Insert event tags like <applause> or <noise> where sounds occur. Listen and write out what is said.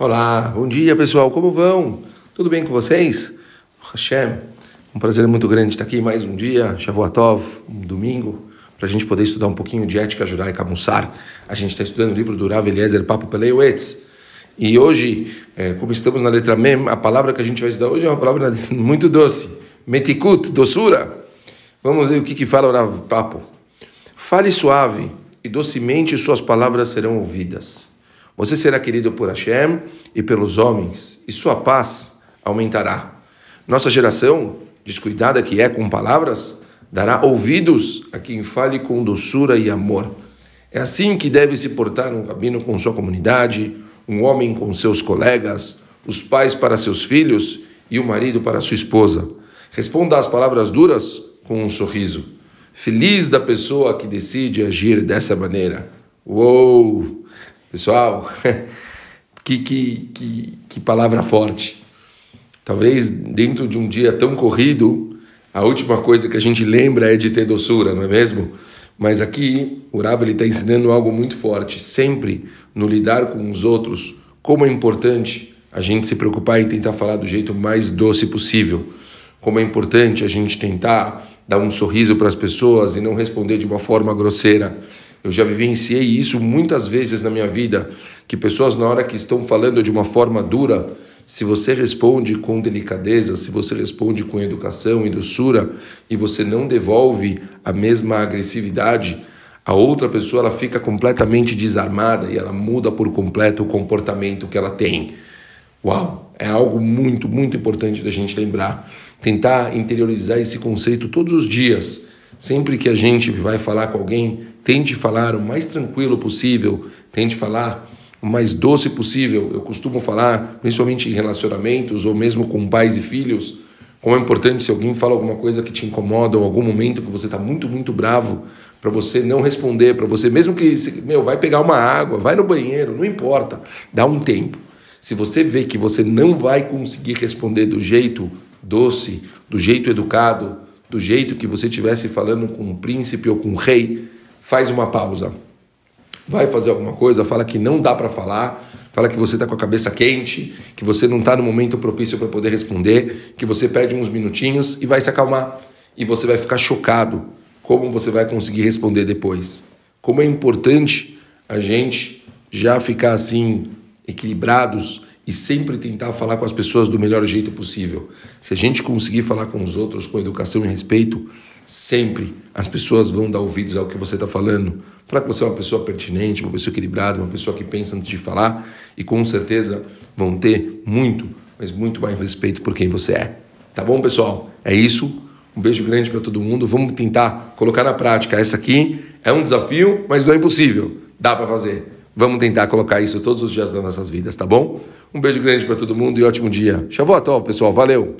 Olá, bom dia pessoal, como vão? Tudo bem com vocês? Hashem, um prazer muito grande estar aqui mais um dia, Shavuatov, um domingo, para a gente poder estudar um pouquinho de ética judaica Mussar. A gente está estudando o livro do Rav Eliezer Papo Peleuetz. E hoje, é, como estamos na letra Mem, a palavra que a gente vai estudar hoje é uma palavra <laughs> muito doce. Metikut, doçura. Vamos ver o que, que fala o Rav Papo. Fale suave e docemente suas palavras serão ouvidas. Você será querido por Hashem e pelos homens, e sua paz aumentará. Nossa geração, descuidada que é com palavras, dará ouvidos a quem fale com doçura e amor. É assim que deve se portar um rabino com sua comunidade, um homem com seus colegas, os pais para seus filhos e o marido para sua esposa. Responda às palavras duras com um sorriso. Feliz da pessoa que decide agir dessa maneira. Uou! Pessoal, <laughs> que, que, que, que palavra forte. Talvez dentro de um dia tão corrido, a última coisa que a gente lembra é de ter doçura, não é mesmo? Mas aqui o Rav está ensinando algo muito forte. Sempre no lidar com os outros, como é importante a gente se preocupar em tentar falar do jeito mais doce possível. Como é importante a gente tentar dar um sorriso para as pessoas e não responder de uma forma grosseira. Eu já vivenciei isso muitas vezes na minha vida, que pessoas na hora que estão falando de uma forma dura, se você responde com delicadeza, se você responde com educação e doçura e você não devolve a mesma agressividade, a outra pessoa ela fica completamente desarmada e ela muda por completo o comportamento que ela tem. Uau, é algo muito, muito importante da gente lembrar. Tentar interiorizar esse conceito todos os dias Sempre que a gente vai falar com alguém, tente falar o mais tranquilo possível, tente falar o mais doce possível. Eu costumo falar, principalmente em relacionamentos ou mesmo com pais e filhos, como é importante se alguém fala alguma coisa que te incomoda ou algum momento que você está muito, muito bravo, para você não responder, para você, mesmo que, meu, vai pegar uma água, vai no banheiro, não importa, dá um tempo. Se você vê que você não vai conseguir responder do jeito doce, do jeito educado, do jeito que você estivesse falando com um príncipe ou com um rei, faz uma pausa. Vai fazer alguma coisa, fala que não dá para falar, fala que você está com a cabeça quente, que você não está no momento propício para poder responder, que você perde uns minutinhos e vai se acalmar. E você vai ficar chocado como você vai conseguir responder depois. Como é importante a gente já ficar assim equilibrados e sempre tentar falar com as pessoas do melhor jeito possível. Se a gente conseguir falar com os outros com educação e respeito, sempre as pessoas vão dar ouvidos ao que você está falando. Falar que você é uma pessoa pertinente, uma pessoa equilibrada, uma pessoa que pensa antes de falar e com certeza vão ter muito, mas muito mais respeito por quem você é. Tá bom, pessoal? É isso. Um beijo grande para todo mundo. Vamos tentar colocar na prática. Essa aqui é um desafio, mas não é impossível. Dá para fazer. Vamos tentar colocar isso todos os dias das nossas vidas, tá bom? Um beijo grande para todo mundo e ótimo dia. Shavuot pessoal. Valeu!